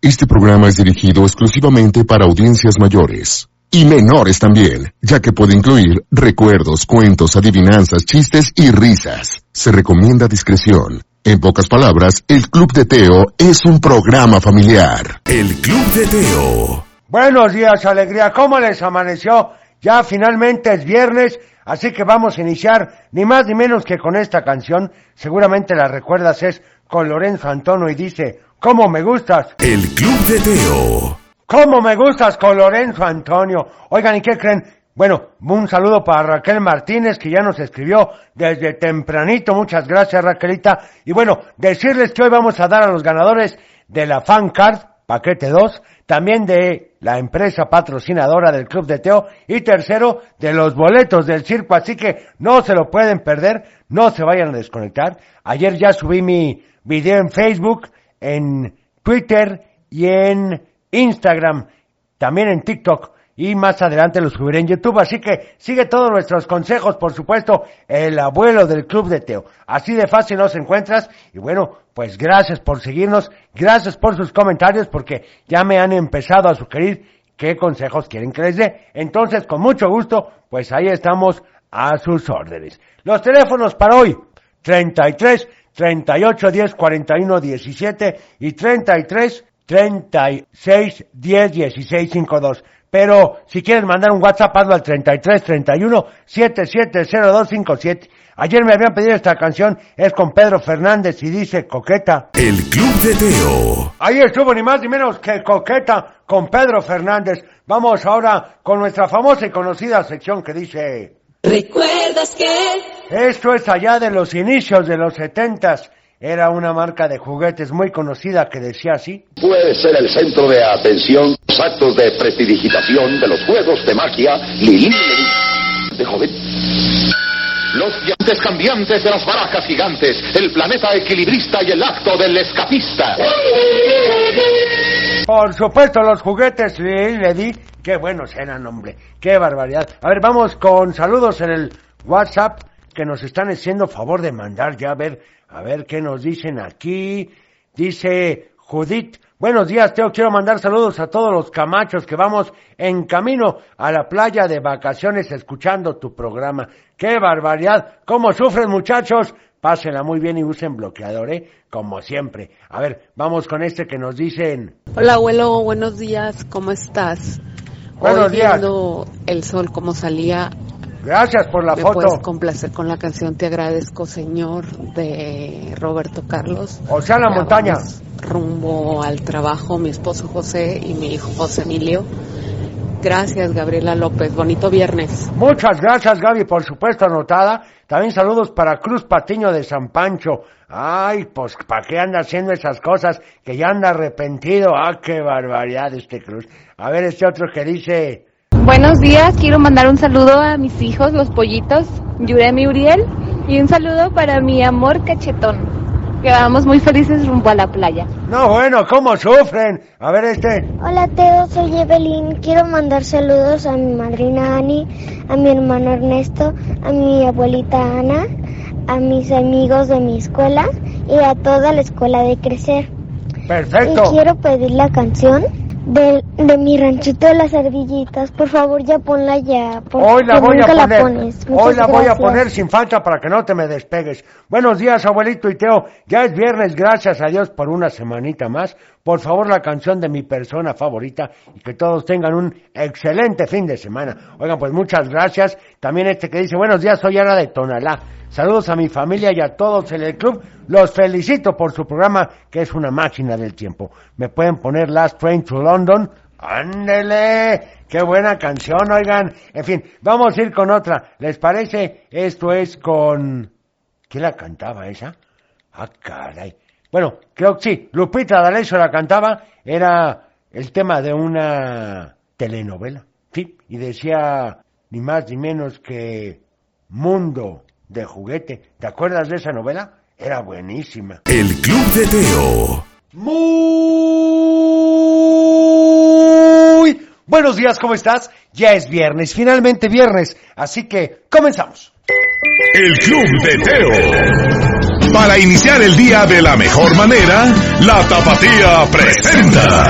Este programa es dirigido exclusivamente para audiencias mayores. Y menores también, ya que puede incluir recuerdos, cuentos, adivinanzas, chistes y risas. Se recomienda discreción. En pocas palabras, el Club de Teo es un programa familiar. El Club de Teo. Buenos días, alegría. ¿Cómo les amaneció? Ya finalmente es viernes, así que vamos a iniciar ni más ni menos que con esta canción. Seguramente la recuerdas, es con Lorenzo Antonio y dice, ¿Cómo me gustas? El Club de Teo. ¿Cómo me gustas con Lorenzo Antonio? Oigan, ¿y qué creen? Bueno, un saludo para Raquel Martínez que ya nos escribió desde tempranito. Muchas gracias Raquelita. Y bueno, decirles que hoy vamos a dar a los ganadores de la Fan Card, paquete 2, también de la empresa patrocinadora del Club de Teo y tercero de los boletos del circo. Así que no se lo pueden perder, no se vayan a desconectar. Ayer ya subí mi video en Facebook, en Twitter y en Instagram, también en TikTok y más adelante lo subiré en YouTube. Así que sigue todos nuestros consejos, por supuesto, el abuelo del Club de Teo. Así de fácil nos encuentras y bueno, pues gracias por seguirnos, gracias por sus comentarios porque ya me han empezado a sugerir qué consejos quieren que les dé. Entonces, con mucho gusto, pues ahí estamos a sus órdenes. Los teléfonos para hoy, 33 38 10 41 17 y 33 36 10 16 52. Pero si quieres mandar un WhatsApp, hazlo al 33 31 770257. Ayer me habían pedido esta canción, es con Pedro Fernández y dice Coqueta. El Club de Teo. Ahí estuvo ni más ni menos que Coqueta con Pedro Fernández. Vamos ahora con nuestra famosa y conocida sección que dice... ¿Recuerdas que? Esto es allá de los inicios de los setentas. Era una marca de juguetes muy conocida que decía así. Puede ser el centro de atención, los actos de prestidigitación, de los juegos de magia, Lili de joven. Los gigantes cambiantes de las barajas gigantes, el planeta equilibrista y el acto del escapista. Por supuesto, los juguetes le di. Qué buenos eran, hombre. Qué barbaridad. A ver, vamos con saludos en el WhatsApp que nos están haciendo favor de mandar ya a ver, a ver qué nos dicen aquí. Dice Judith, buenos días, Teo, quiero mandar saludos a todos los camachos que vamos en camino a la playa de vacaciones escuchando tu programa. ¡Qué barbaridad! ¿Cómo sufren muchachos? Pásenla muy bien y usen bloqueador, ¿eh? Como siempre. A ver, vamos con este que nos dicen. Hola abuelo, buenos días, ¿cómo estás? Buenos Hoy días. viendo el sol como salía, Gracias por la me foto. puedes complacer con la canción Te agradezco Señor de Roberto Carlos. O sea, la Ya montaña. Rumbo al trabajo, mi esposo José y mi hijo José Emilio. Gracias Gabriela López, bonito viernes. Muchas gracias, Gaby, por supuesto, anotada. También saludos para Cruz Patiño de San Pancho. Ay, pues, ¿para qué anda haciendo esas cosas? Que ya anda arrepentido. Ah, qué barbaridad este Cruz. A ver, este otro que dice... Buenos días, quiero mandar un saludo a mis hijos, los pollitos, Yurem y Uriel, y un saludo para mi amor cachetón, que vamos muy felices rumbo a la playa. No, bueno, ¿cómo sufren? A ver, este... Hola Teo, soy Evelyn. Quiero mandar saludos a mi madrina Ani, a mi hermano Ernesto, a mi abuelita Ana, a mis amigos de mi escuela y a toda la escuela de crecer. Perfecto. Y quiero pedir la canción de, de mi ranchito de las ardillitas. Por favor, ya ponla ya. Hoy la voy a poner. la pones. Muchas Hoy la voy a poner sin falta para que no te me despegues. Buenos días, abuelito y Teo. Ya es viernes, gracias a Dios por una semanita más. Por favor, la canción de mi persona favorita y que todos tengan un excelente fin de semana. Oigan, pues muchas gracias. También este que dice, buenos días, soy Ana de Tonalá. Saludos a mi familia y a todos en el club. Los felicito por su programa, que es una máquina del tiempo. Me pueden poner Last Train to London. ¡Ándele! ¡Qué buena canción, oigan! En fin, vamos a ir con otra. ¿Les parece? Esto es con... ¿Quién la cantaba esa? Ah, caray. Bueno, creo que sí. Lupita D'Alessio la cantaba. Era el tema de una telenovela. Sí, y decía ni más ni menos que Mundo de juguete. ¿Te acuerdas de esa novela? Era buenísima. El Club de Teo. Muy buenos días, ¿cómo estás? Ya es viernes, finalmente viernes, así que comenzamos. El Club de Teo. Para iniciar el día de la mejor manera, la Tapatía presenta.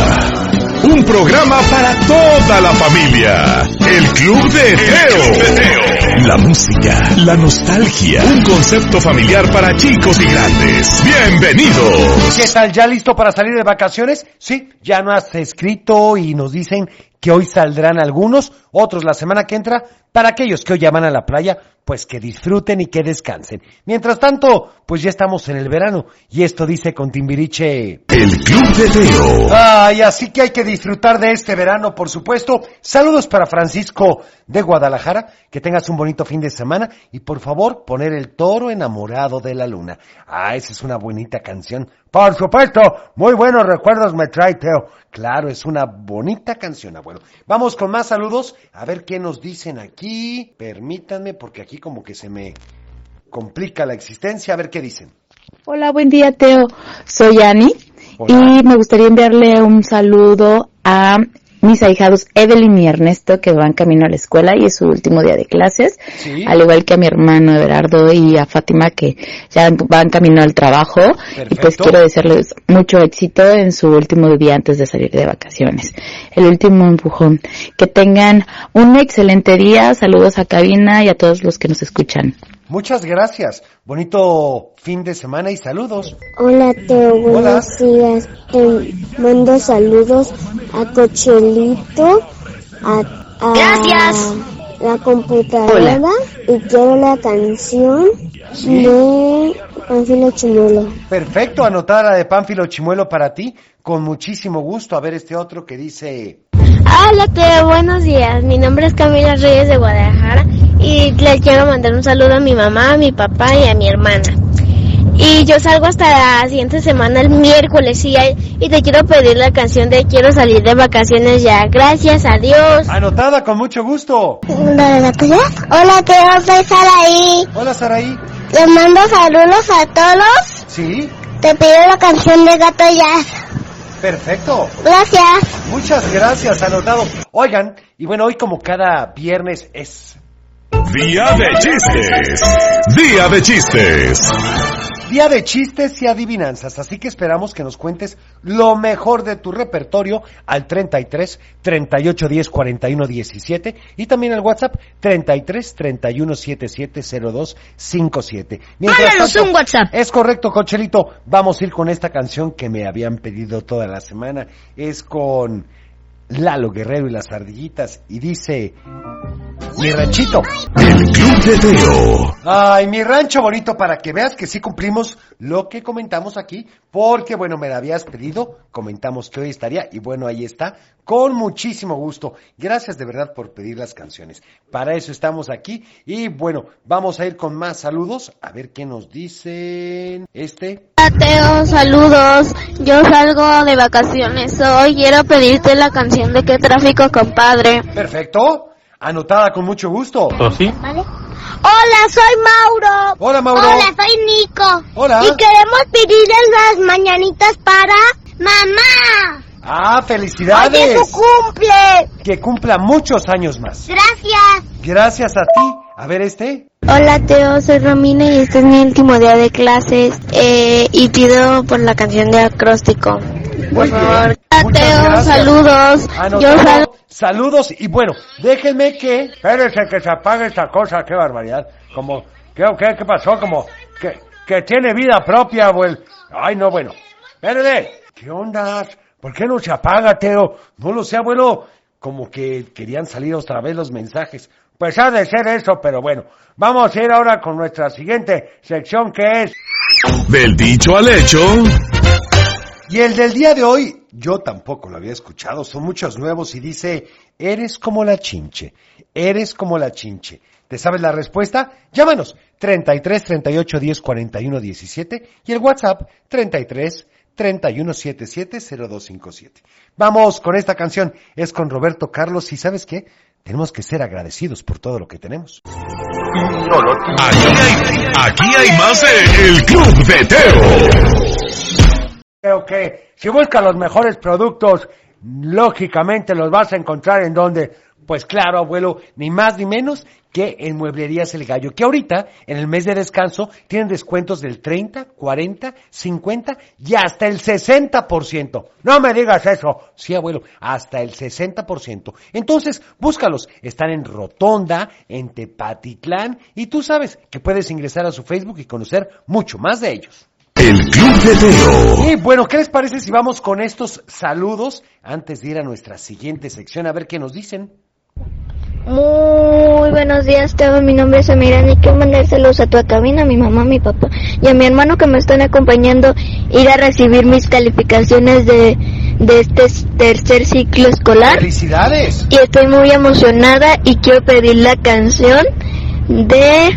Un programa para toda la familia. El Club de Teo. La música, la nostalgia. Un concepto familiar para chicos y grandes. Bienvenidos. ¿Qué tal? ¿Ya listo para salir de vacaciones? Sí, ya no has escrito y nos dicen que hoy saldrán algunos, otros la semana que entra. Para aquellos que hoy llaman a la playa, pues que disfruten y que descansen. Mientras tanto, pues ya estamos en el verano y esto dice con Timbiriche. El Club de Teo. Ay, así que hay que disfrutar de este verano, por supuesto. Saludos para Francisco de Guadalajara, que tengas un bonito fin de semana y por favor poner el toro enamorado de la luna. Ah, esa es una bonita canción. Por supuesto, muy buenos recuerdos me trae Teo. Claro, es una bonita canción, abuelo. Vamos con más saludos, a ver qué nos dicen aquí. Permítanme, porque aquí como que se me complica la existencia, a ver qué dicen. Hola, buen día, Teo. Soy Ani Hola. y me gustaría enviarle un saludo a mis ahijados Evelyn y Ernesto que van camino a la escuela y es su último día de clases, Sí. al igual que a mi hermano Everardo y a Fátima que ya van camino al trabajo y pues quiero desearles mucho éxito en su último día antes de salir de vacaciones. El último empujón. Que tengan un excelente día, saludos a cabina y a todos los que nos escuchan. Muchas gracias. Bonito fin de semana y saludos. Hola Teo, buenos días. Te mando saludos a Cochelito, a, a Gracias. la computadora y quiero la canción de Panfilo Chimuelo. Perfecto, anotada de Pánfilo Chimuelo para ti. Con muchísimo gusto. A ver este otro que dice... Hola Teo, buenos días. Mi nombre es Camila Reyes de Guadalajara y le quiero mandar un saludo a mi mamá, a mi papá y a mi hermana. Y yo salgo hasta la siguiente semana, el miércoles, y, y te quiero pedir la canción de Quiero salir de vacaciones ya. Gracias, adiós. Anotada con mucho gusto. Hola Teo, soy Saraí. Hola Saraí. Les mando saludos a todos. Sí, Te pido la canción de Gato Jazz. Perfecto. Gracias. Muchas gracias, anotado. Oigan, y bueno, hoy como cada viernes es Día de chistes. Día de chistes. Día de chistes y adivinanzas, así que esperamos que nos cuentes lo mejor de tu repertorio al 33 38 10 41 17 y también al WhatsApp 33 31 77 02 57. Mientras tanto- un WhatsApp. Es correcto, Cochelito. Vamos a ir con esta canción que me habían pedido toda la semana. Es con Lalo Guerrero y las ardillitas y dice Mi ranchito. El Club de Teo. Ay, mi rancho bonito para que veas que sí cumplimos lo que comentamos aquí, porque bueno, me la habías pedido, comentamos que hoy estaría y bueno, ahí está, con muchísimo gusto. Gracias de verdad por pedir las canciones. Para eso estamos aquí y bueno, vamos a ir con más saludos, a ver qué nos dicen. Este, Hola Teo, saludos. Yo salgo de vacaciones hoy. Quiero pedirte la canción de Qué tráfico, compadre. perfecto, anotada con mucho gusto. Hola, soy Mauro. Hola, Mauro. Hola, soy Nico. Hola. Y queremos pedirle las mañanitas para mamá. Ah, Hoy felicidades. es su cumple. Que cumpla muchos años más. Gracias. Gracias a ti. A ver este. Hola Teo, soy Romina y este es mi último día de clases eh, y pido por la canción de acróstico. Por favor. Hola Teo, saludos. Anotado. Yo salgo. Saludos y bueno, déjenme que... Espérense que se apague esta cosa, qué barbaridad. Como, ¿qué, qué, qué pasó? Como, que, que tiene vida propia, abuelo. Ay, no, bueno. Espérense. ¿Qué onda? ¿Por qué no se apaga, Teo? No lo sé, abuelo. Como que querían salir otra vez los mensajes. Pues ha de ser eso, pero bueno. Vamos a ir ahora con nuestra siguiente sección que es... Del dicho al hecho. Y el del día de hoy, yo tampoco lo había escuchado, son muchos nuevos y dice, eres como la chinche, eres como la chinche. ¿Te sabes la respuesta? Llámanos 33 38 10 41 17 y el WhatsApp 33 31 77 0257. Vamos con esta canción, es con Roberto Carlos y ¿sabes qué? Tenemos que ser agradecidos por todo lo que tenemos. Aquí hay, aquí hay más de El Club de Teo. Creo que si buscas los mejores productos, lógicamente los vas a encontrar en donde, pues claro, abuelo, ni más ni menos que en Mueblerías El Gallo, que ahorita, en el mes de descanso, tienen descuentos del 30, 40, 50 y hasta el 60%. No me digas eso. Sí, abuelo, hasta el 60%. Entonces, búscalos. Están en Rotonda, en Tepatitlán, y tú sabes que puedes ingresar a su Facebook y conocer mucho más de ellos. El Club de Teo. Y bueno, ¿qué les parece si vamos con estos saludos antes de ir a nuestra siguiente sección a ver qué nos dicen? Muy buenos días, Teo. Mi nombre es Amirán y quiero mandar saludos a tu cabina, a mi mamá, a mi papá y a mi hermano que me están acompañando ir a recibir mis calificaciones de, de este tercer ciclo escolar. ¡Felicidades! Y estoy muy emocionada y quiero pedir la canción de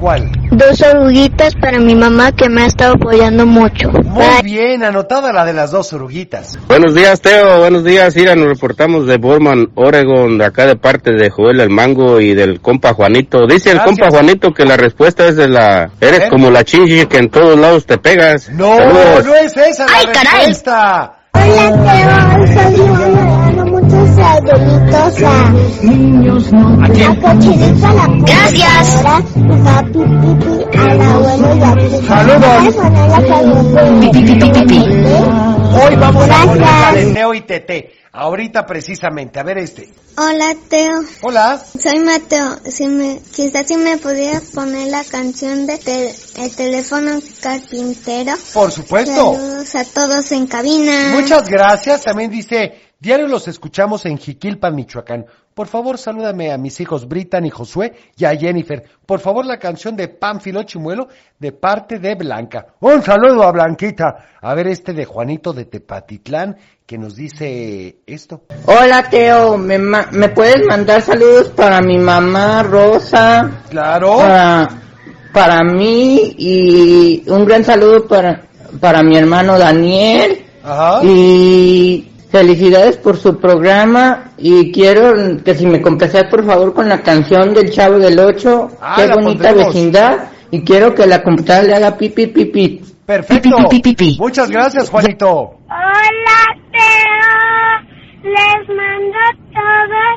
¿Cuál? dos oruguitas para mi mamá que me ha estado apoyando mucho. Muy bien, anotada la de las dos oruguitas. Buenos días, Teo. Buenos días, Ira. Nos reportamos de Borman, Oregon, de acá de parte de Joel el Mango y del compa Juanito. Dice el Gracias. compa Juanito que la respuesta es de la... Eres como la chingy que en todos lados te pegas. No, Saludos. no es esa la ¡Ay, caray! respuesta. Hola, Teo. Soy Saluditos a... ¿A quién? A Cochinita la Gracias. A Pipi, Pipi, al abuelo y a ti. Saludos. ¿Puedes poner la canción de- Pi, pi, pi, pi, pi. Hoy vamos a poner Gracias. de Teo y Tete. Ahorita precisamente, a ver este. Hola, Teo. Hola. Soy Mateo. Si me, quizás si me pudieras poner la canción de te- El teléfono carpintero. Por supuesto. Saludos a todos en cabina. Muchas gracias. También dice, diario los escuchamos en Jiquilpan, Michoacán. Por favor, salúdame a mis hijos Britan y Josué y a Jennifer. Por favor, la canción de Pánfilo Chimuelo de parte de Blanca. Un saludo a Blanquita. A ver este de Juanito de Tepatitlán que nos dice esto. Hola Teo, ¿me, ma- ¿me puedes mandar saludos para mi mamá Rosa? Claro. Para, para mí y un gran saludo para, para mi hermano Daniel. Ajá. Y felicidades por su programa y quiero que si me complaceas por favor con la canción del Chavo del Ocho, Ah, qué bonita pondremos. vecindad y quiero que la computadora le haga pipi pipi. Perfecto. Pi, pi, pi, pi, pi. Muchas gracias, Juanito. Hola, Teo. Les mando todos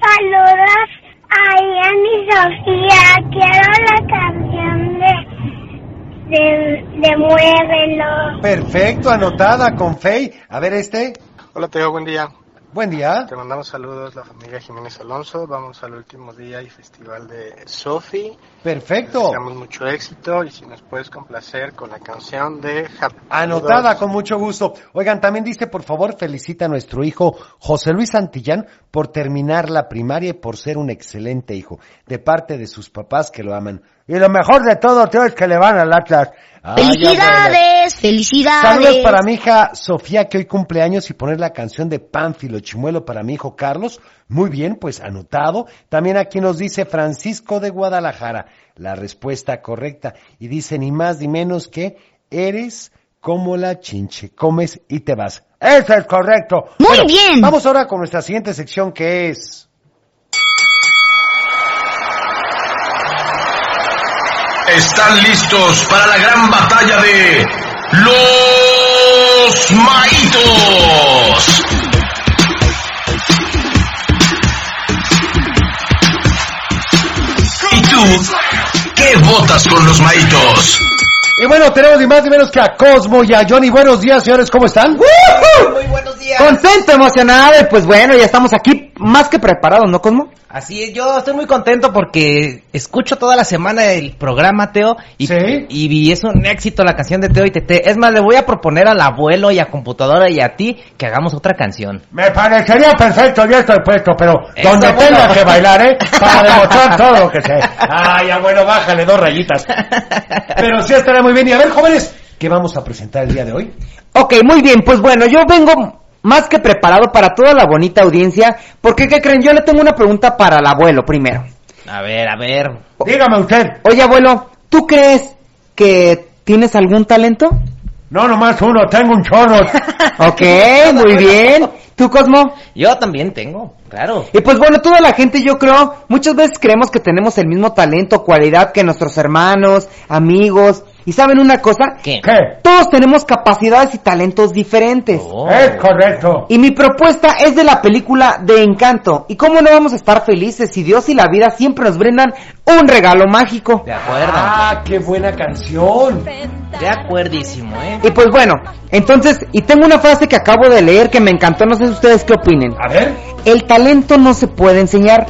saludos a Ian y Sofía. Quiero la canción de, de, de Muévelo. Perfecto, anotada con Fey. A ver este. Hola Teo, buen día. Buen día. Te mandamos saludos la familia Jiménez Alonso. Vamos al último día y festival de Sofi. Perfecto. Deseamos mucho éxito y si nos puedes complacer con la canción de Happy. Anotada con mucho gusto. Oigan, también dice, por favor, felicita a nuestro hijo José Luis Santillán por terminar la primaria y por ser un excelente hijo, de parte de sus papás que lo aman. Y lo mejor de todo, tío, es que le van al Atlas. Ay. Felicidades, felicidades. Saludos para mi hija Sofía, que hoy cumple años, y poner la canción de Pánfilo Chimuelo para mi hijo Carlos. Muy bien, pues anotado. También aquí nos dice Francisco de Guadalajara, la respuesta correcta. Y dice ni más ni menos que eres como la chinche, comes y te vas. Eso es correcto. Muy bien. Vamos ahora con nuestra siguiente sección que es... Están listos para la gran batalla de los maitos. ¿Y tú qué votas con los maitos? Y bueno, tenemos ni más ni menos que a Cosmo y a Johnny. Buenos días, señores, ¿cómo están? Muy buenos días. Contento, emocionado y pues bueno, ya estamos aquí más que preparados, ¿no, Cosmo? Así es, yo estoy muy contento porque escucho toda la semana el programa Teo y, y, y es un éxito la canción de Teo y Tete. Es más, le voy a proponer al abuelo y a computadora y a ti que hagamos otra canción. Me parecería perfecto, ya estoy puesto, pero Eso, donde bueno. tenga que bailar, ¿eh? Para demostrar todo lo que sé. Ay, ya bueno, bájale dos rayitas. Pero sí estará muy bien. Y a ver, jóvenes, ¿qué vamos a presentar el día de hoy? Ok, muy bien, pues bueno, yo vengo más que preparado para toda la bonita audiencia, porque ¿qué creen? Yo le tengo una pregunta para el abuelo primero. A ver, a ver. Dígame usted. Oye, abuelo, ¿tú crees que tienes algún talento? No, nomás uno, tengo un chorro. Ok, muy bien. ¿Tú, Cosmo? Yo también tengo, claro. Y pues bueno, toda la gente yo creo, muchas veces creemos que tenemos el mismo talento, cualidad que nuestros hermanos, amigos, ¿Y saben una cosa? ¿Qué? Todos tenemos capacidades y talentos diferentes. Oh. Es correcto. Y mi propuesta es de la película de Encanto. ¿Y cómo no vamos a estar felices si Dios y la vida siempre nos brindan un regalo mágico? De acuerdo. Ah, qué buena canción. De acuerdísimo, ¿eh? Y pues bueno, entonces, y tengo una frase que acabo de leer que me encantó, no sé si ustedes qué opinen. A ver. El talento no se puede enseñar,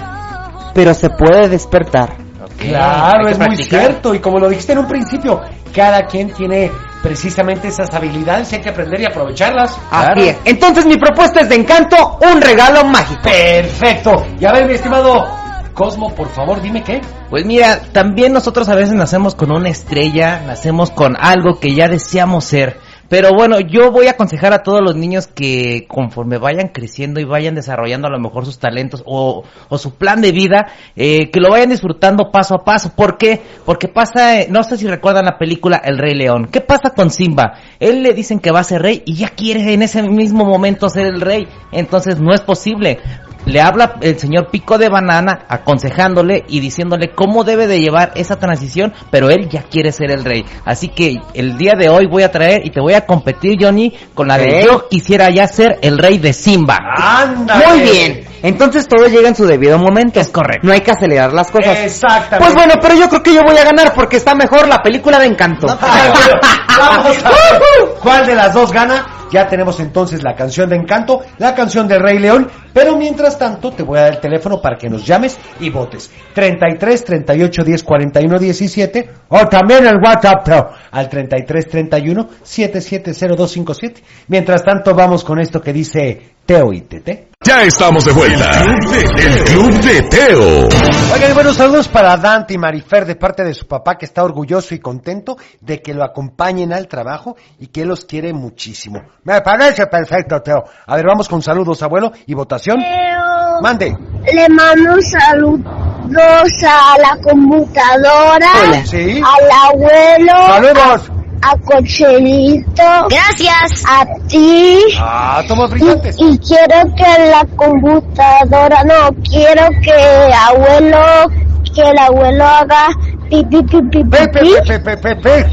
pero se puede despertar. Claro, es muy cierto. Y como lo dijiste en un principio, cada quien tiene precisamente esas habilidades y hay que aprender y aprovecharlas. Así es. Entonces mi propuesta es de Encanto, un regalo mágico. Perfecto. Y a ver, mi estimado Cosmo, por favor, dime qué. Pues mira, también nosotros a veces nacemos con una estrella, nacemos con algo que ya deseamos ser. Pero bueno, yo voy a aconsejar a todos los niños que conforme vayan creciendo y vayan desarrollando a lo mejor sus talentos o, su plan de vida, eh, que lo vayan disfrutando paso a paso. ¿Por qué? Porque pasa, eh, no sé si recuerdan la película El Rey León. ¿Qué pasa con Simba? Él le dicen que va a ser rey y ya quiere en ese mismo momento ser el rey. Entonces no es posible le habla el señor Pico de Banana aconsejándole y diciéndole cómo debe de llevar esa transición, pero él ya quiere ser el rey. Así que el día de hoy voy a traer y te voy a competir, Johnny, con la de yo quisiera ya ser el rey de Simba. ¡Ándale! Muy bien. Entonces todo llega en su debido momento. Es correcto. No hay que acelerar las cosas. Exactamente. Pues bueno, pero yo creo que yo voy a ganar porque está mejor la película de Encanto. Vamos a ver cuál de las dos gana. Ya tenemos entonces la canción de Encanto, la canción del Rey León. Pero mientras tanto, te voy a dar el teléfono para que nos llames y votes. 33 38 10 41 17 o también el WhatsApp al 33 31 770257. Mientras tanto, vamos con esto que dice Teo y Tete. Ya estamos de vuelta. El Club de Teo. Oigan, y buenos saludos para Dante y Marifer de parte de su papá que está orgulloso y contento de que lo acompañen al trabajo y que los quiere muchísimo. Me parece perfecto, Teo. A ver, vamos con saludos, abuelo, y votación. Mande. Le mando saludos a la computadora, Hola. Sí. al abuelo, Saludos. A Cochelito. Gracias. A ti. Ah, tomos brillantes. Y quiero que la computadora, no, quiero que abuelo, que el abuelo haga pipi pipi pipi.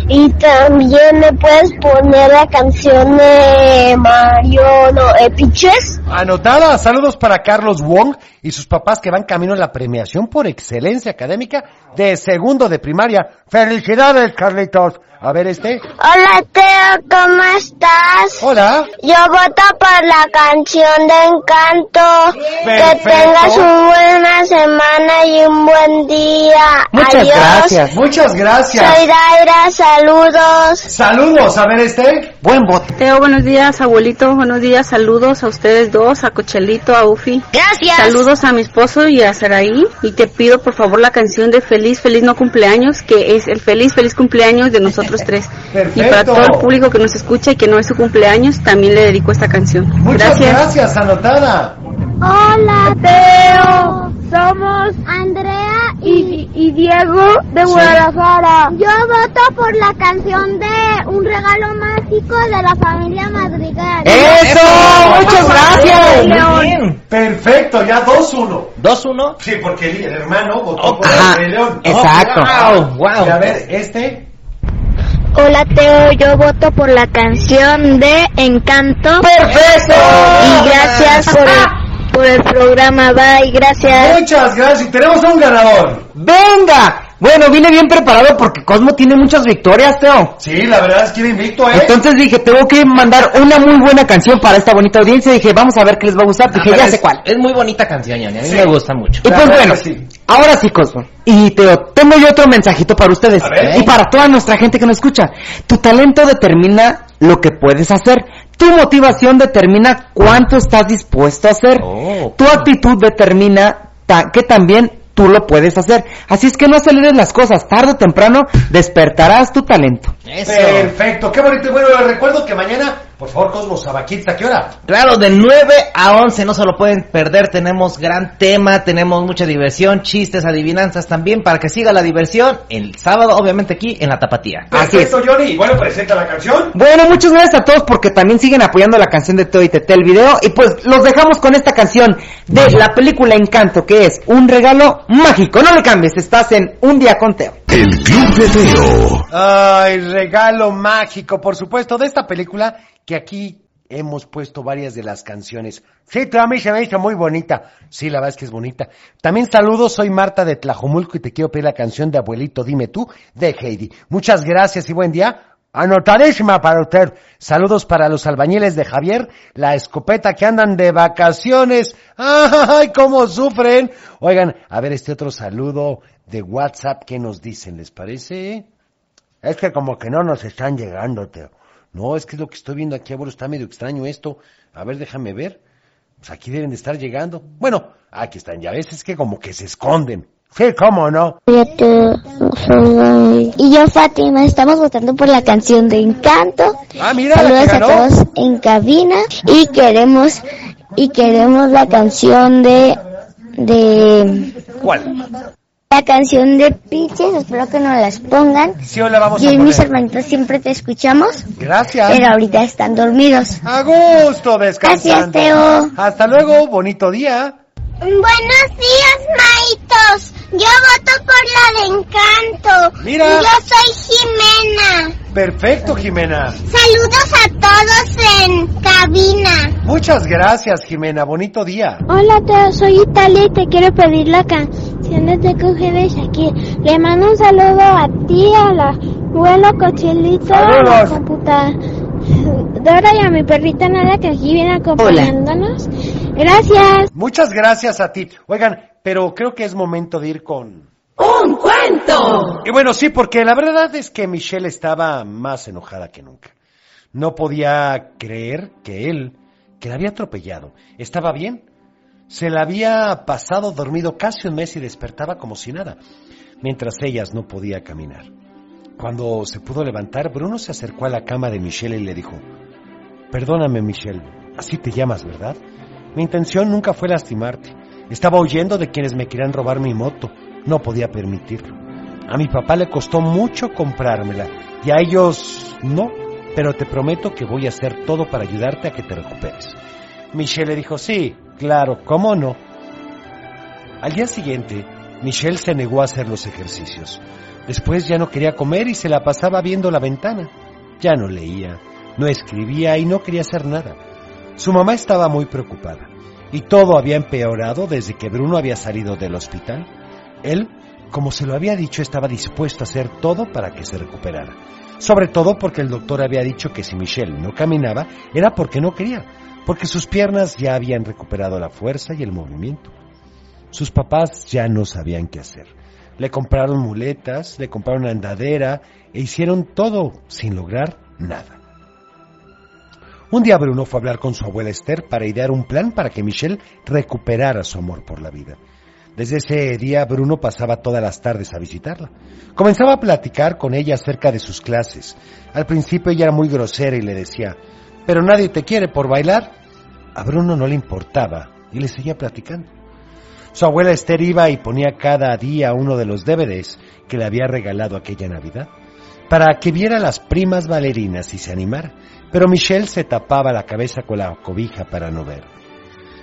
Y también me puedes poner la canción de Mario, no, eh, Piches. Anotada, saludos para Carlos Wong y sus papás que van camino a la premiación por excelencia académica de segundo de primaria. ¡Felicidades, Carlitos! A ver este. Hola Teo, ¿cómo estás? Hola. Yo voto por la canción de Encanto. Que tengas una buena semana y un buen día. Muchas Adiós. gracias. Muchas gracias. Soy Daira, saludos. Saludos, a ver este. Buen voto. Teo, buenos días, abuelito, buenos días, saludos a ustedes dos, a Cochelito, a Ufi. Gracias. Saludos a mi esposo y a Saraí. Y te pido por favor la canción de Feliz, Feliz No Cumpleaños, que es el Feliz, Feliz Cumpleaños de nosotros tres. Perfecto. Y para todo el público que nos escucha y que no es su cumpleaños, también le dedico esta canción. Muchas Gracias. gracias, anotada. Hola Teo. Somos Andrea y, y Diego de Guadalajara. Yo voto por la canción de Un regalo mágico de la familia Madrigal. ¡Eso! ¡Muchas gracias! Muy bien. Perfecto, ya 2-1. ¿2-1? Sí, porque el hermano votó por Ajá, el Rey León. exacto. Wow, wow. Y a ver, este. Hola Teo, yo voto por la canción de Encanto. ¡Perfecto! Y gracias por el, por el programa, bye, gracias. Muchas gracias. Y tenemos a un ganador. ¡Venga! Bueno, vine bien preparado porque Cosmo tiene muchas victorias, Teo. Sí, la verdad es que era invicto, ¿eh? Entonces dije, tengo que mandar una muy buena canción para esta bonita audiencia. Dije, vamos a ver qué les va a gustar. Dije, Ah, ya pero sé es- cuál. Es muy bonita canción, Johnny. A mí Sí. me gusta mucho. Y La pues bueno, sí. Ahora sí, Cosmo. Y Teo, tengo yo otro mensajito para ustedes. A ver. Y para toda nuestra gente que nos escucha. Tu talento determina lo que puedes hacer. Tu motivación determina cuánto estás dispuesto a hacer. Oh. Tu actitud determina ta- que también tú lo puedes hacer. Así es que no aceleres las cosas. Tarde o temprano despertarás tu talento. Eso. Perfecto, qué bonito. Y bueno, les recuerdo que mañana, por favor, Cosmos Sabaquita, ¿a qué hora? Claro, de 9 a 11 no se lo pueden perder, tenemos gran tema, tenemos mucha diversión, chistes, adivinanzas también, para que siga la diversión el sábado, obviamente aquí en la Tapatía. Así es. Johnny. Bueno, presenta la canción. Bueno, muchas gracias a todos porque también siguen apoyando la canción de Teo y Tete el video. Y pues los dejamos con esta canción de la película Encanto, que es un regalo mágico. No le cambies, estás en Un Día con Teo. El Club de Teo. Ay, regalo mágico, por supuesto, de esta película que aquí hemos puesto varias de las canciones. Sí, mí se me hizo muy bonita. Sí, la verdad es que es bonita. También saludos, soy Marta de Tlajomulco y te quiero pedir la canción de Abuelito Dime Tú de Heidi. Muchas gracias y buen día. Anotadísima para usted. Saludos para los albañiles de Javier, la escopeta que andan de vacaciones. ¡Ay, cómo sufren! Oigan, a ver este otro saludo de WhatsApp, ¿qué nos dicen? ¿Les parece? Es que como que no nos están llegando, Teo. No, es que es lo que estoy viendo aquí, abuelo, está medio extraño esto. A ver, déjame ver. Pues aquí deben de estar llegando. Bueno, aquí están, ya ves, es que como que se esconden. Sí, cómo no. Y yo, Fátima, estamos votando por la canción de Encanto. Ah, mira, Saludos la que a todos en cabina y queremos y queremos la canción de de ¿Cuál? La canción de Piches, espero que nos las pongan. Sí, hoy la vamos Yo a y mis hermanitos siempre te escuchamos, Gracias. pero ahorita están dormidos. A gusto descansando. Gracias, Teo. Hasta luego, bonito día. Buenos días, maitos. Yo voto por la de Encanto. Mira. Yo soy Jimena. Perfecto, Jimena. Saludos a todos en cabina. Muchas gracias, Jimena. Bonito día. Hola, Teo, soy Italia y te quiero pedir la canción de Teco de Shakira. Le mando un saludo a ti, a la abuelo Cochelito, a la Saludos. computadora y a mi perrita Nada que aquí viene acompañándonos. Gracias. Muchas gracias a ti. Oigan, pero creo que es momento de ir con... ¡Un cuento! Y bueno, sí, porque la verdad es que Michelle estaba más enojada que nunca. No podía creer que él, que la había atropellado, estaba bien. Se la había pasado dormido casi un mes y despertaba como si nada, mientras ellas no podía caminar. Cuando se pudo levantar, Bruno se acercó a la cama de Michelle y le dijo, Perdóname, Michelle, así te llamas, ¿verdad? Mi intención nunca fue lastimarte. Estaba huyendo de quienes me querían robar mi moto. No podía permitirlo. A mi papá le costó mucho comprármela y a ellos no, pero te prometo que voy a hacer todo para ayudarte a que te recuperes. Michelle le dijo, sí, claro, ¿cómo no? Al día siguiente, Michelle se negó a hacer los ejercicios. Después ya no quería comer y se la pasaba viendo la ventana. Ya no leía, no escribía y no quería hacer nada. Su mamá estaba muy preocupada y todo había empeorado desde que Bruno había salido del hospital. Él, como se lo había dicho, estaba dispuesto a hacer todo para que se recuperara. Sobre todo porque el doctor había dicho que si Michelle no caminaba era porque no quería, porque sus piernas ya habían recuperado la fuerza y el movimiento. Sus papás ya no sabían qué hacer. Le compraron muletas, le compraron andadera e hicieron todo sin lograr nada. Un día Bruno fue a hablar con su abuela Esther para idear un plan para que Michelle recuperara su amor por la vida. Desde ese día Bruno pasaba todas las tardes a visitarla. Comenzaba a platicar con ella acerca de sus clases. Al principio ella era muy grosera y le decía, pero nadie te quiere por bailar. A Bruno no le importaba y le seguía platicando. Su abuela Esther iba y ponía cada día uno de los DVDs que le había regalado aquella Navidad para que viera las primas bailarinas y se animara, pero Michelle se tapaba la cabeza con la cobija para no ver.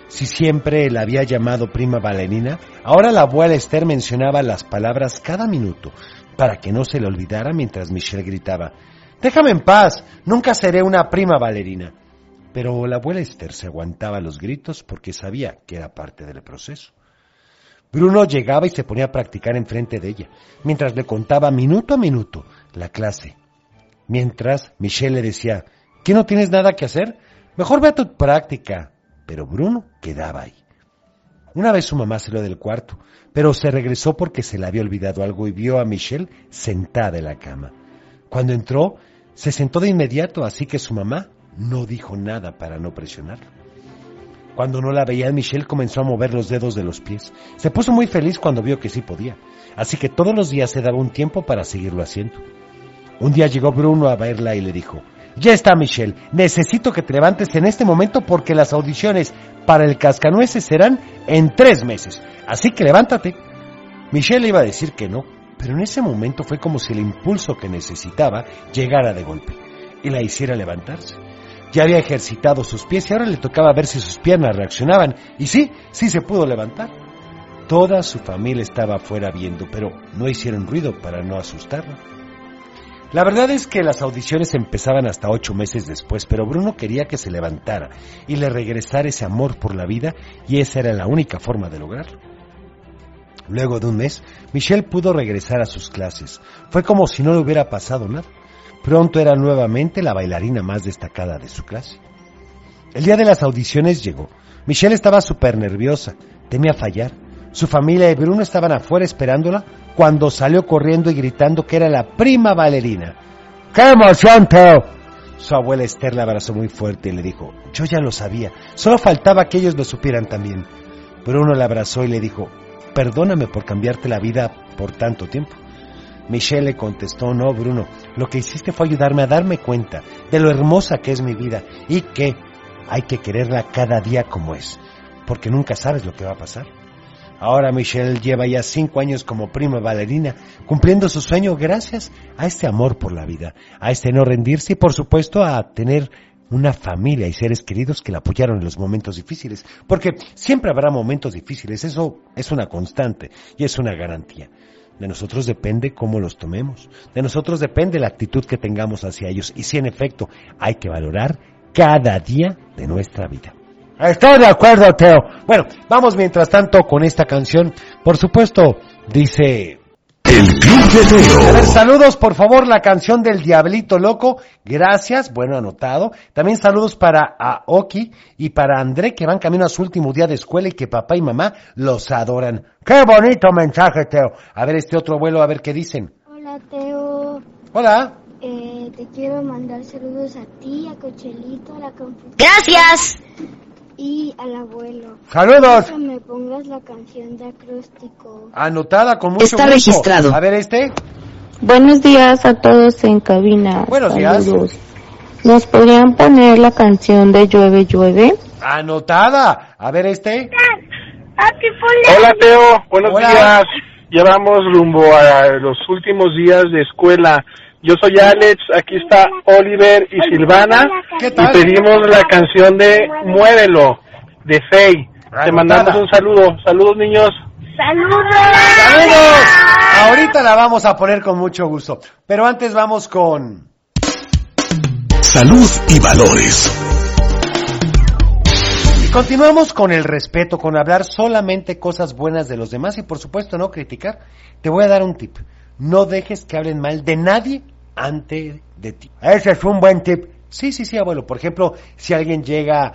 Si siempre la había llamado prima bailarina, ahora la abuela Esther mencionaba las palabras cada minuto para que no se le olvidara mientras Michelle gritaba, Déjame en paz, nunca seré una prima bailarina. Pero la abuela Esther se aguantaba los gritos porque sabía que era parte del proceso. Bruno llegaba y se ponía a practicar enfrente de ella, mientras le contaba minuto a minuto la clase. Mientras Michelle le decía, ¿qué no tienes nada que hacer? Mejor ve a tu práctica. Pero Bruno quedaba ahí. Una vez su mamá salió del cuarto, pero se regresó porque se le había olvidado algo y vio a Michelle sentada en la cama. Cuando entró, se sentó de inmediato, así que su mamá no dijo nada para no presionarlo. Cuando no la veía, Michelle comenzó a mover los dedos de los pies. Se puso muy feliz cuando vio que sí podía, así que todos los días se daba un tiempo para seguirlo haciendo. Un día llegó Bruno a verla y le dijo, ya está Michelle, necesito que te levantes en este momento porque las audiciones para el cascanueces serán en tres meses, así que levántate. Michelle le iba a decir que no, pero en ese momento fue como si el impulso que necesitaba llegara de golpe y la hiciera levantarse. Ya había ejercitado sus pies y ahora le tocaba ver si sus piernas reaccionaban. Y sí, sí se pudo levantar. Toda su familia estaba afuera viendo, pero no hicieron ruido para no asustarla. La verdad es que las audiciones empezaban hasta ocho meses después, pero Bruno quería que se levantara y le regresara ese amor por la vida y esa era la única forma de lograrlo. Luego de un mes, Michelle pudo regresar a sus clases. Fue como si no le hubiera pasado nada. Pronto era nuevamente la bailarina más destacada de su clase. El día de las audiciones llegó. Michelle estaba súper nerviosa, temía fallar. Su familia y Bruno estaban afuera esperándola cuando salió corriendo y gritando que era la prima bailarina. ¡Qué emoción, Teo! Su abuela Esther la abrazó muy fuerte y le dijo, yo ya lo sabía, solo faltaba que ellos lo supieran también. Bruno la abrazó y le dijo, perdóname por cambiarte la vida por tanto tiempo. Michelle le contestó, no, Bruno, lo que hiciste fue ayudarme a darme cuenta de lo hermosa que es mi vida y que hay que quererla cada día como es, porque nunca sabes lo que va a pasar. Ahora Michelle lleva ya cinco años como prima bailarina, cumpliendo su sueño gracias a este amor por la vida, a este no rendirse y por supuesto a tener una familia y seres queridos que la apoyaron en los momentos difíciles, porque siempre habrá momentos difíciles, eso es una constante y es una garantía. De nosotros depende cómo los tomemos, de nosotros depende la actitud que tengamos hacia ellos y si en efecto hay que valorar cada día de nuestra vida. Estoy de acuerdo, Teo. Bueno, vamos mientras tanto con esta canción. Por supuesto, dice... El Club de Teo. A ver, saludos, por favor, la canción del Diablito Loco. Gracias, bueno, anotado. También saludos para Aoki y para André, que van camino a su último día de escuela y que papá y mamá los adoran. ¡Qué bonito mensaje, Teo! A ver, este otro vuelo, a ver qué dicen. Hola, Teo. Hola. Eh, te quiero mandar saludos a ti, a Cochelito, a la computadora. Gracias. Y al abuelo. Saludos. Que me pongas la canción de acróstico. Anotada con mucho Está gusto. registrado. A ver, este. Buenos días a todos en cabina. Buenos días. Saludos. ¿Nos podrían poner la canción de Llueve, llueve? Anotada. A ver, este. Hola Teo, buenos Hola. días. Ya vamos rumbo a los últimos días de escuela. Yo soy Alex, aquí está Oliver y Silvana ¿Qué y tal? pedimos la canción de Muévelo de Faye. Te mandamos un saludo. Saludos niños. ¡Saludos! Ahorita la vamos a poner con mucho gusto. Pero antes vamos con... Salud y valores. Y continuamos con el respeto, con hablar solamente cosas buenas de los demás y por supuesto no criticar. Te voy a dar un tip. No dejes que hablen mal de nadie antes de ti. Ese es un buen tip. Sí, sí, sí, abuelo. Por ejemplo, si alguien llega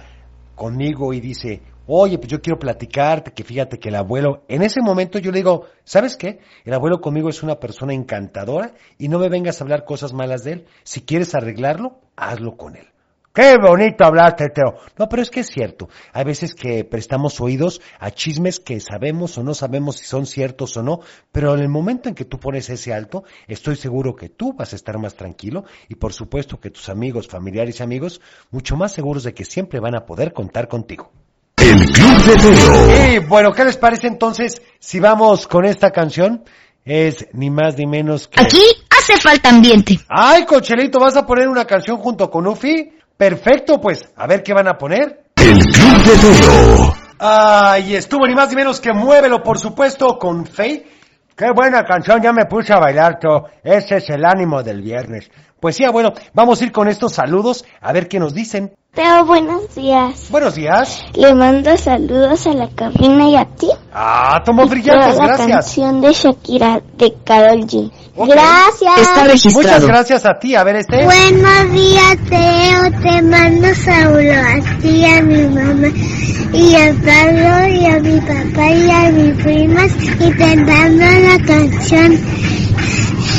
conmigo y dice, oye, pues yo quiero platicarte, que fíjate que el abuelo, en ese momento yo le digo, ¿sabes qué? El abuelo conmigo es una persona encantadora y no me vengas a hablar cosas malas de él. Si quieres arreglarlo, hazlo con él. Qué bonito hablaste, Teo. No, pero es que es cierto. Hay veces que prestamos oídos a chismes que sabemos o no sabemos si son ciertos o no, pero en el momento en que tú pones ese alto, estoy seguro que tú vas a estar más tranquilo y por supuesto que tus amigos, familiares y amigos, mucho más seguros de que siempre van a poder contar contigo. El Club de Teo. Y bueno, ¿qué les parece entonces si vamos con esta canción? Es ni más ni menos que... Aquí hace falta ambiente. Ay, Cochelito, ¿vas a poner una canción junto con Ufi? Perfecto, pues, a ver qué van a poner. El Club de Teo. Ay, estuvo ni más ni menos que Muévelo, por supuesto, con Faye. Qué buena canción, ya me puse a bailar todo. Ese es el ánimo del viernes. Pues sí, bueno, vamos a ir con estos saludos a ver qué nos dicen. Teo, buenos días. Buenos días. Le mando saludos a la cabina y a ti. Ah, tomó Toda brillantes, la gracias. canción de Shakira de Carol G. Ok. Gracias. Muchas gracias a ti, a ver este. Buenos días, Teo. Te mando saludos a ti, a mi mamá, y a Pablo, y a mi papá, y a mis primas, y te mando la canción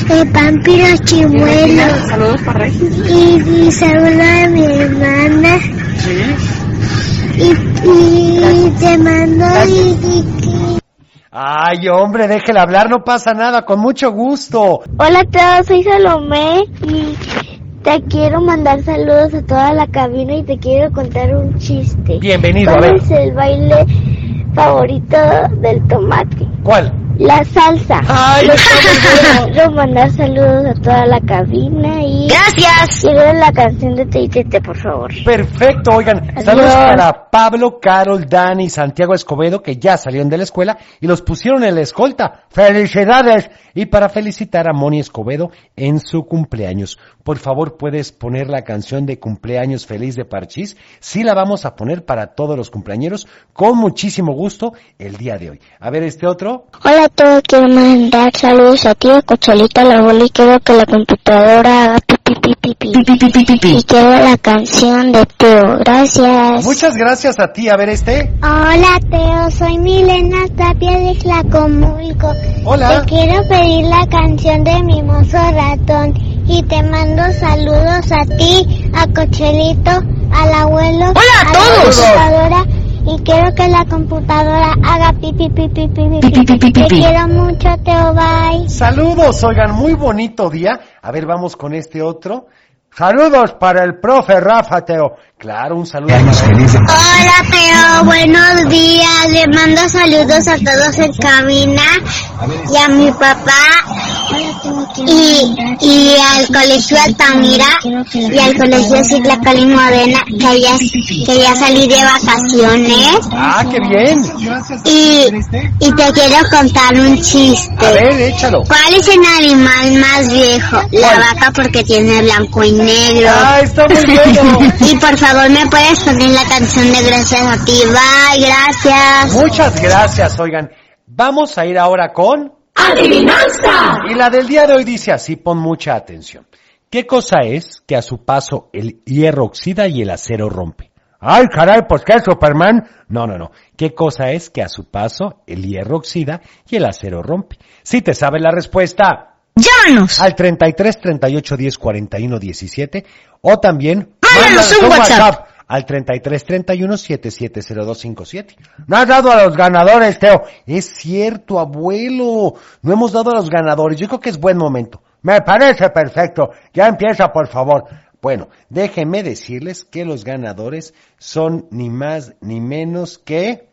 de Pampiro Chimuelo. Saludos para Regis. Y, y saludo a mi hermana. Y, y te mando y, Ay, hombre, déjela hablar, no pasa nada, con mucho gusto. Hola Teo, soy Salomé y te quiero mandar saludos a toda la cabina y te quiero contar un chiste. Bienvenido, a ¿Cuál ver. es el baile favorito del tomate? ¿Cuál? La salsa. Ay, Quiero mandar saludos a toda la cabina y... Gracias. Quiero la canción de Teitete, por favor. Perfecto, oigan, Adiós. saludos para Pablo, Carol, Dani, Santiago Escobedo, que ya salieron de la escuela y los pusieron en la escolta. ¡Felicidades! Y para felicitar a Moni Escobedo en su cumpleaños. Por favor, ¿puedes poner la canción de cumpleaños feliz de Parchís? Sí la vamos a poner para todos los cumpleañeros con muchísimo gusto el día de hoy. A ver, este otro. Hola a todos, quiero mandar saludos a ti, a Cocholita, la abuela y quiero que la computadora haga. Y quiero la canción de Teo. Gracias. Muchas gracias a ti. A ver, este. Hola Teo, soy Milena Tapia de Tlacomulco. Hola. Te quiero pedir la canción de Mimoso Ratón y te mando saludos a ti, a Cochelito, al abuelo, Hola a la todos. Y quiero que la computadora haga pipi pipi pipi pipi. Te quiero mucho, Teo, bye. Saludos, oigan, muy bonito día. A ver, vamos con este otro. Saludos para el profe Rafa Teo. Claro, un saludo. Hola Teo, buenos días. Le mando saludos a todos en cabina y a mi papá y, y al colegio Altamira y al colegio Sigla Cali Modena que ya, que ya salí de vacaciones Ah, qué bien. y, y te quiero contar un chiste. A ver, échalo. ¿Cuál es el animal más viejo? La vaca porque tiene blanco y negro. Ah, está muy bueno. y por favor me puedes poner la canción de Gracias a ti. Bye, gracias. Muchas gracias, oigan. Vamos a ir ahora con... ¡Adivinanza! Y la del día de hoy dice así, pon mucha atención. ¿Qué cosa es que a su paso el hierro oxida y el acero rompe? Ay, caray, pues qué, Superman. No, no, no. ¿Qué cosa es que a su paso el hierro oxida y el acero rompe? Si te sabes la respuesta, Llámanos. al 33 38 10 41 17 o también Mándanos un WhatsApp. al 33 31 770257. No has dado a los ganadores, Teo. Es cierto, abuelo. No hemos dado a los ganadores. Yo creo que es buen momento. Me parece perfecto. Ya empieza, por favor. Bueno, déjenme decirles que los ganadores son ni más ni menos que...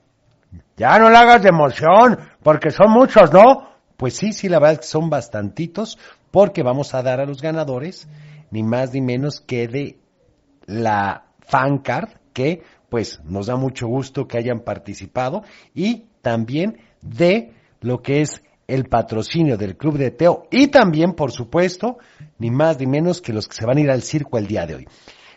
Ya no le hagas de emoción, porque son muchos, ¿no? Pues sí, sí, la verdad son bastantitos, porque vamos a dar a los ganadores ni más ni menos que de la fan card, que pues nos da mucho gusto que hayan participado, y también de lo que es el patrocinio del Club de Teo, y también, por supuesto, ni más ni menos que los que se van a ir al circo el día de hoy.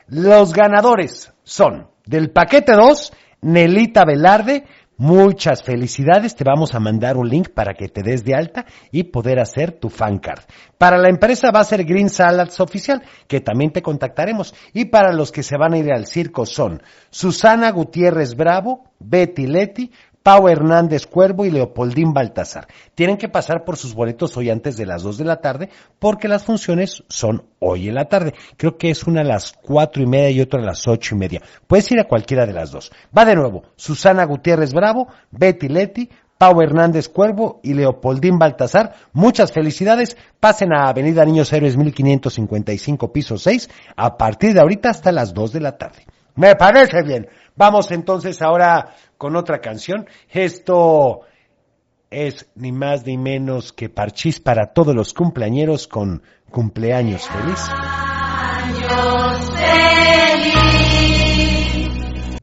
Los ganadores son del paquete 2, Nelita Velarde, Muchas felicidades, te vamos a mandar un link para que te des de alta y poder hacer tu fan card. Para la empresa va a ser Green Salads Oficial, que también te contactaremos. Y para los que se van a ir al circo son Susana Gutiérrez Bravo, Betty Leti, Pau Hernández Cuervo y Leopoldín Baltasar. Tienen que pasar por sus boletos hoy antes de las 2 de la tarde porque las funciones son hoy en la tarde. Creo que es una a las cuatro y media y otra a las ocho y media. Puedes ir a cualquiera de las dos. Va de nuevo. Susana Gutiérrez Bravo, Betty Leti, Pau Hernández Cuervo y Leopoldín Baltasar. Muchas felicidades. Pasen a Avenida Niños Héroes 1555, piso 6, a partir de ahorita hasta las 2 de la tarde. Me parece bien. Vamos entonces ahora con otra canción. Esto es ni más ni menos que parchís para todos los cumpleañeros con cumpleaños feliz.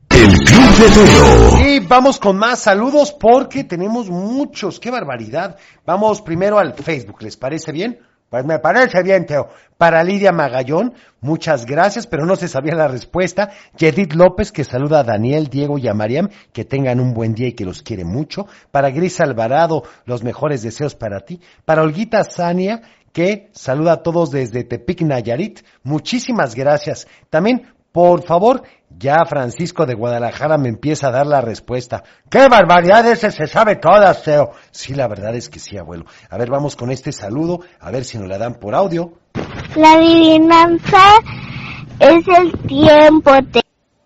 El Club de Teo. Y vamos con más saludos porque tenemos muchos. ¡Qué barbaridad! Vamos primero al Facebook. ¿Les parece bien? Pues me parece bien, Teo. Para Lidia Magallón, muchas gracias, pero no se sabía la respuesta. Yedith López, que saluda a Daniel, Diego y a Mariam, que tengan un buen día y que los quiere mucho. Para Gris Alvarado, los mejores deseos para ti. Para Olguita Sania, que saluda a todos desde Tepic Nayarit. Muchísimas gracias. También, por favor, ya Francisco de Guadalajara me empieza a dar la respuesta. ¡Qué barbaridad! Ese se sabe todas, Teo. Sí, la verdad es que sí, abuelo. A ver, vamos con este saludo, a ver si nos la dan por audio. La adivinanza es el tiempo. Te...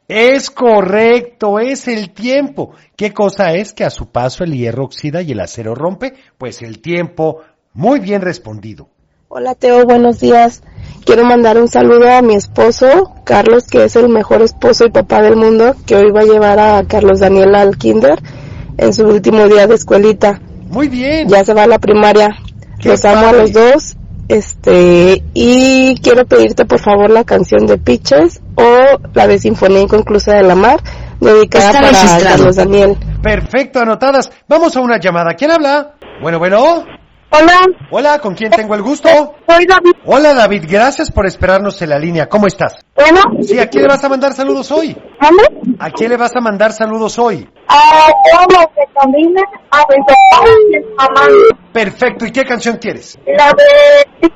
Es correcto, es el tiempo. ¿Qué cosa es que a su paso el hierro oxida y el acero rompe? Pues el tiempo. Muy bien respondido. Hola Teo, buenos días. Quiero mandar un saludo a mi esposo, Carlos, que es el mejor esposo y papá del mundo, que hoy va a llevar a Carlos Daniel al kinder en su último día de escuelita. Muy bien. Ya se va a la primaria. Los amo a los dos. Este, y quiero pedirte por favor la canción de Pitches o la de Sinfonía Inconclusa de la Mar, dedicada Está para registrado. Carlos Daniel. Perfecto, anotadas. Vamos a una llamada. ¿Quién habla? Bueno, bueno. Hola. Hola, ¿con quién tengo el gusto? Soy David. Hola, David. Gracias por esperarnos en la línea. ¿Cómo estás? Bueno. Sí, ¿a quién le vas a mandar saludos hoy? ¿Dónde? ¿A quién le vas a mandar saludos hoy? A todos que caminan, a mi papá y a mi mamá. Perfecto. ¿Y qué canción quieres? La de.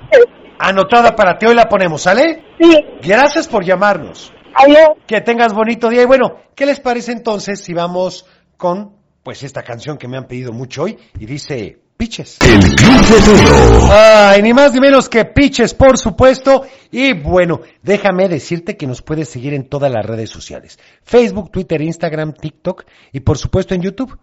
Anotada para ti. Hoy la ponemos, ¿sale? Sí. Gracias por llamarnos. Adiós. Que tengas bonito día. Y bueno, ¿qué les parece entonces si vamos con, pues, esta canción que me han pedido mucho hoy? Y dice, Piches. El Club de Teo. Ay, ni más ni menos que Piches, por supuesto. Y bueno, déjame decirte que nos puedes seguir en todas las redes sociales. Facebook, Twitter, Instagram, TikTok y por supuesto en YouTube.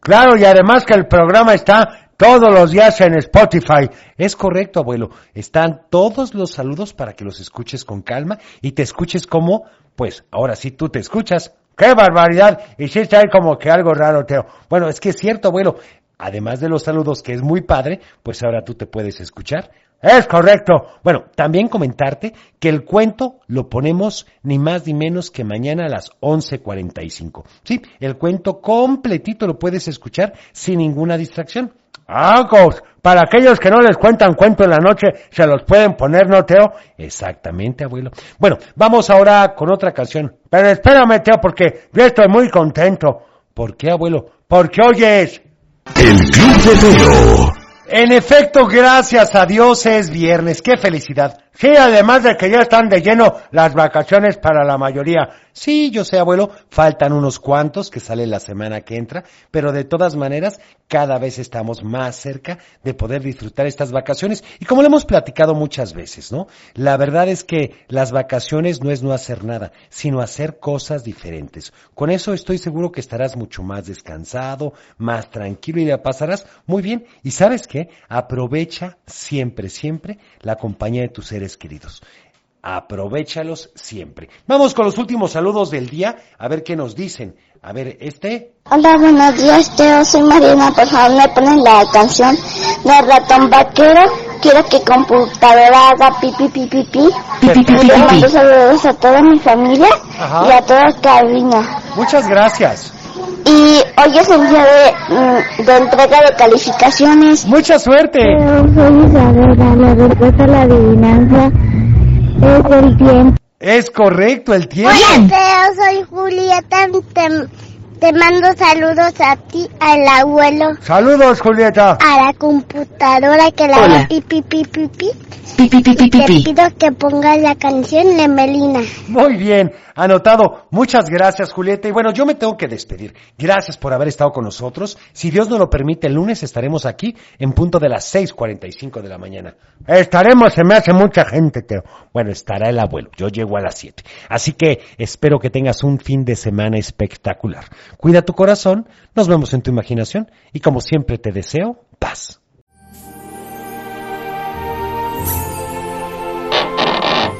Claro, y además que el programa está todos los días en Spotify. Es correcto, abuelo. Están todos los saludos para que los escuches con calma y te escuches como, pues, ahora sí tú te escuchas. ¡Qué barbaridad! Hiciste ahí como que algo raro, Teo. Bueno, es que es cierto, abuelo. Además de los saludos, que es muy padre, pues ahora tú te puedes escuchar. Es correcto. Bueno, también comentarte que el cuento lo ponemos ni más ni menos que mañana a las 11.45. Sí, el cuento completito lo puedes escuchar sin ninguna distracción. Ah, para aquellos que no les cuentan cuento en la noche, se los pueden poner, ¿no, Teo? Exactamente, abuelo. Bueno, vamos ahora con otra canción. Pero espérame, Teo, porque yo estoy muy contento. ¿Por qué, abuelo? Porque oyes. El Club de Teo. En efecto, gracias a Dios es viernes. ¡Qué felicidad! Sí, además de que ya están de lleno las vacaciones para la mayoría. Sí, yo sé, abuelo, faltan unos cuantos que sale la semana que entra, pero de todas maneras, cada vez estamos más cerca de poder disfrutar estas vacaciones. Y como lo hemos platicado muchas veces, ¿no? La verdad es que las vacaciones no es no hacer nada, sino hacer cosas diferentes. Con eso estoy seguro que estarás mucho más descansado, más tranquilo y la pasarás muy bien. Y sabes qué? Aprovecha siempre, siempre la compañía de tus seres queridos. Aprovechalos siempre. Vamos con los últimos saludos del día, a ver qué nos dicen. A ver, este. Hola, buenos días, Teo. Soy Mariana. Por favor, me ponen la canción de Ratón Vaquero. Quiero que computadora haga pipi, pipi, pipi. Le mando saludos a toda mi familia Ajá. y a toda cabina. Muchas gracias. Y hoy es el día de, mm, de entrega de calificaciones. Mucha suerte. soy Isabela. La respuesta a la adivinanza es el tiempo. Es correcto, el tiempo. Hola, Teo. Soy Julieta. Te, te mando saludos a ti, al abuelo. Saludos, Julieta. a la computadora que la Hola. haga pipi pipi pipi. Pipi, pipi, Y te pipi. pido que pongas la canción de Melina. Muy bien, anotado. Muchas gracias, Julieta. Y bueno, yo me tengo que despedir. Gracias por haber estado con nosotros. Si Dios nos lo permite, el lunes estaremos aquí en punto de las 6.45 de la mañana. Estaremos, se me hace mucha gente, Teo. Bueno, estará el abuelo. Yo llego a las 7. Así que espero que tengas un fin de semana espectacular. Cuida tu corazón, nos vemos en tu imaginación y como siempre te deseo paz.